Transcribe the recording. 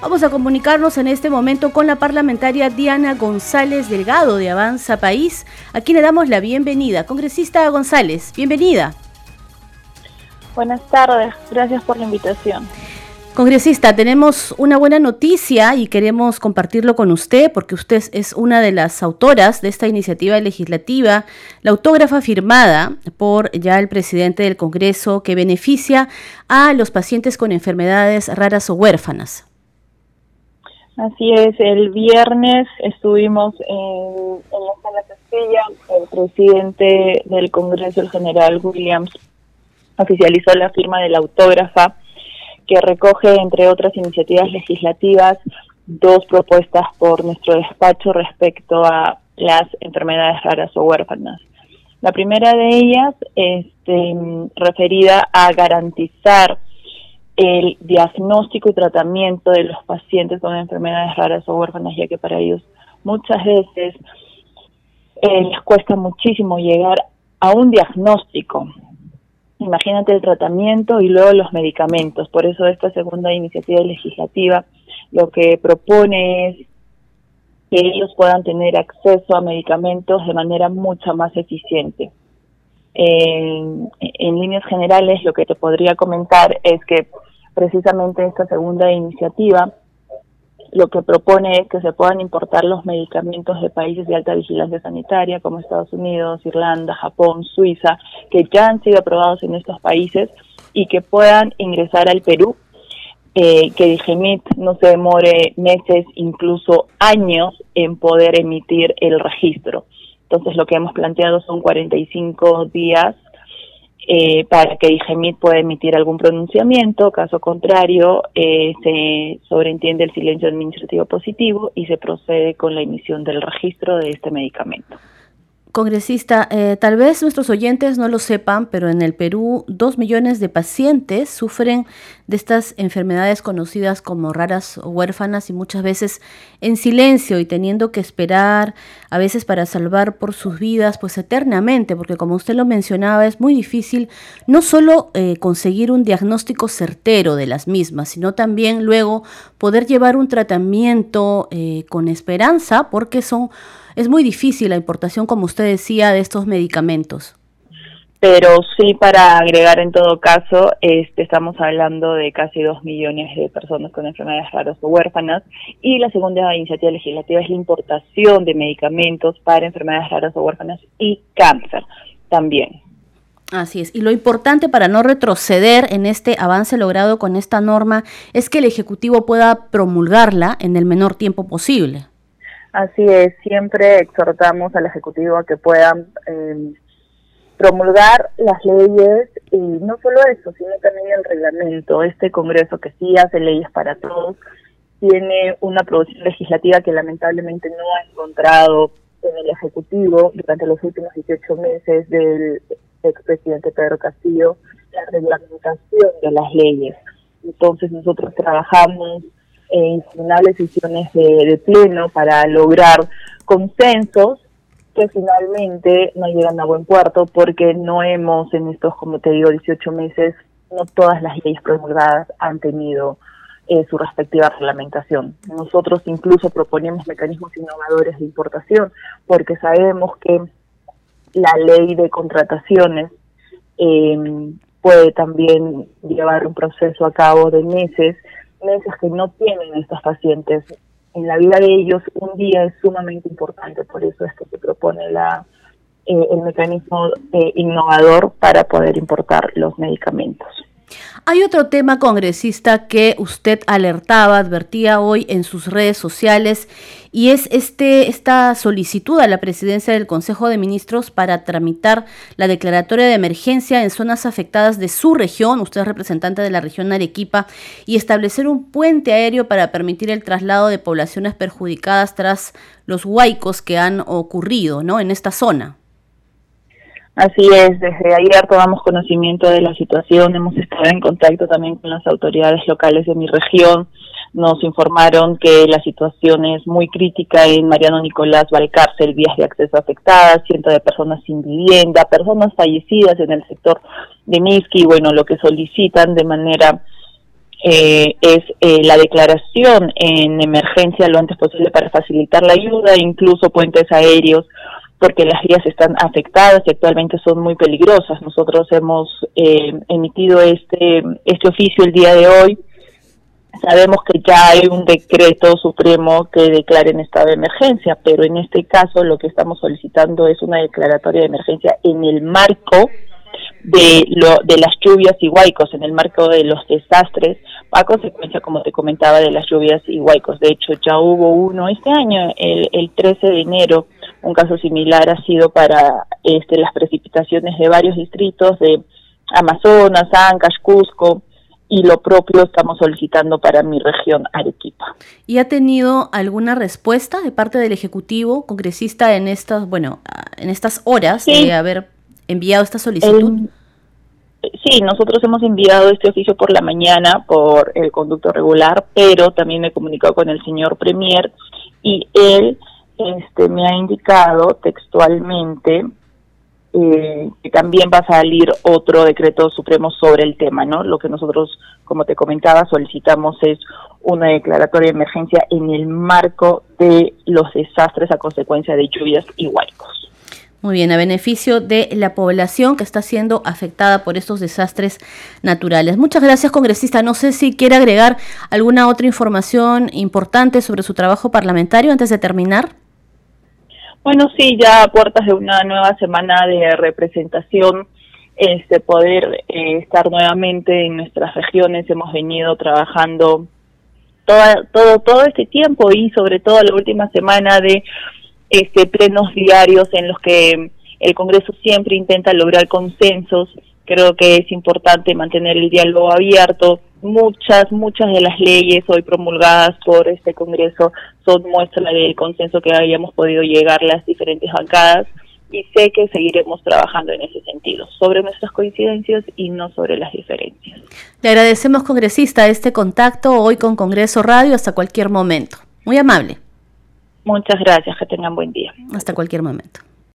Vamos a comunicarnos en este momento con la parlamentaria Diana González Delgado de Avanza País, a quien le damos la bienvenida. Congresista González, bienvenida. Buenas tardes, gracias por la invitación. Congresista, tenemos una buena noticia y queremos compartirlo con usted porque usted es una de las autoras de esta iniciativa legislativa, la autógrafa firmada por ya el presidente del Congreso que beneficia a los pacientes con enfermedades raras o huérfanas. Así es, el viernes estuvimos en, la sala Castilla, el presidente del Congreso, el general Williams, oficializó la firma de la autógrafa que recoge, entre otras iniciativas legislativas, dos propuestas por nuestro despacho respecto a las enfermedades raras o huérfanas. La primera de ellas, este, referida a garantizar el diagnóstico y tratamiento de los pacientes con enfermedades raras o huérfanas, ya que para ellos muchas veces eh, les cuesta muchísimo llegar a un diagnóstico imagínate el tratamiento y luego los medicamentos. Por eso esta segunda iniciativa legislativa lo que propone es que ellos puedan tener acceso a medicamentos de manera mucho más eficiente. En, líneas generales, lo que te podría comentar es que precisamente esta segunda iniciativa lo que propone es que se puedan importar los medicamentos de países de alta vigilancia sanitaria como Estados Unidos, Irlanda, Japón, Suiza, que ya han sido aprobados en estos países y que puedan ingresar al Perú, eh, que Digemit no se demore meses, incluso años en poder emitir el registro. Entonces lo que hemos planteado son 45 días eh, para que IGEMIT pueda emitir algún pronunciamiento, caso contrario, eh, se sobreentiende el silencio administrativo positivo y se procede con la emisión del registro de este medicamento. Congresista, eh, tal vez nuestros oyentes no lo sepan, pero en el Perú dos millones de pacientes sufren de estas enfermedades conocidas como raras o huérfanas y muchas veces en silencio y teniendo que esperar a veces para salvar por sus vidas pues eternamente, porque como usted lo mencionaba es muy difícil no solo eh, conseguir un diagnóstico certero de las mismas, sino también luego poder llevar un tratamiento eh, con esperanza porque son es muy difícil la importación, como usted decía, de estos medicamentos. Pero sí, para agregar en todo caso, este, estamos hablando de casi dos millones de personas con enfermedades raras o huérfanas. Y la segunda iniciativa legislativa es la importación de medicamentos para enfermedades raras o huérfanas y cáncer también. Así es. Y lo importante para no retroceder en este avance logrado con esta norma es que el Ejecutivo pueda promulgarla en el menor tiempo posible. Así es, siempre exhortamos al Ejecutivo a que puedan em, promulgar las leyes y no solo eso, sino también el reglamento. Este Congreso que sí hace leyes para todos tiene una producción legislativa que lamentablemente no ha encontrado en el Ejecutivo durante los últimos 18 meses del expresidente Pedro Castillo la reglamentación de las leyes. Entonces nosotros trabajamos en sesiones de, pleno para lograr consensos que finalmente no llegan a buen puerto porque no hemos en estos, como te digo, 18 meses, no todas las leyes promulgadas han tenido eh, su respectiva reglamentación. Nosotros incluso proponemos mecanismos innovadores de importación porque sabemos que la ley de contrataciones eh, puede también llevar un proceso a cabo de meses meses que no tienen estos pacientes. En la vida de ellos un día es sumamente importante, por eso es que se propone la, eh, el mecanismo eh, innovador para poder importar los medicamentos. Hay otro tema congresista que usted alertaba, advertía hoy en sus redes sociales y es este esta solicitud a la presidencia del Consejo de Ministros para tramitar la declaratoria de emergencia en zonas afectadas de su región, usted es representante de la región Arequipa, y establecer un puente aéreo para permitir el traslado de poblaciones perjudicadas tras los huaicos que han ocurrido, ¿no? en esta zona. Así es, desde ayer tomamos conocimiento de la situación, hemos estado en contacto también con las autoridades locales de mi región, nos informaron que la situación es muy crítica en Mariano Nicolás Valcárcel, vías de acceso afectadas, cientos de personas sin vivienda, personas fallecidas en el sector de Miski, bueno, lo que solicitan de manera eh, es eh, la declaración en emergencia lo antes posible para facilitar la ayuda, incluso puentes aéreos, porque las vías están afectadas y actualmente son muy peligrosas. Nosotros hemos eh, emitido este, este oficio el día de hoy. Sabemos que ya hay un decreto supremo que declara en estado de emergencia, pero en este caso lo que estamos solicitando es una declaratoria de emergencia en el marco de, lo, de las lluvias y huaicos, en el marco de los desastres, a consecuencia, como te comentaba, de las lluvias y huaicos. De hecho, ya hubo uno este año, el, el 13 de enero, un caso similar ha sido para este, las precipitaciones de varios distritos de Amazonas, Ancash, Cusco, y lo propio estamos solicitando para mi región Arequipa. ¿Y ha tenido alguna respuesta de parte del Ejecutivo congresista en estas, bueno, en estas horas de haber enviado esta solicitud? sí, nosotros hemos enviado este oficio por la mañana por el conducto regular, pero también me he comunicado con el señor Premier y él este, me ha indicado textualmente eh, que también va a salir otro decreto supremo sobre el tema, ¿no? Lo que nosotros, como te comentaba, solicitamos es una declaratoria de emergencia en el marco de los desastres a consecuencia de lluvias y huaicos. Muy bien, a beneficio de la población que está siendo afectada por estos desastres naturales. Muchas gracias, congresista. No sé si quiere agregar alguna otra información importante sobre su trabajo parlamentario antes de terminar. Bueno, sí, ya a puertas de una nueva semana de representación, este poder eh, estar nuevamente en nuestras regiones. Hemos venido trabajando toda, todo todo este tiempo y sobre todo la última semana de este, plenos diarios en los que el Congreso siempre intenta lograr consensos. Creo que es importante mantener el diálogo abierto. Muchas, muchas de las leyes hoy promulgadas por este Congreso son muestra del consenso que habíamos podido llegar las diferentes bancadas y sé que seguiremos trabajando en ese sentido, sobre nuestras coincidencias y no sobre las diferencias. Le agradecemos, congresista, este contacto hoy con Congreso Radio hasta cualquier momento. Muy amable. Muchas gracias, que tengan buen día. Hasta cualquier momento.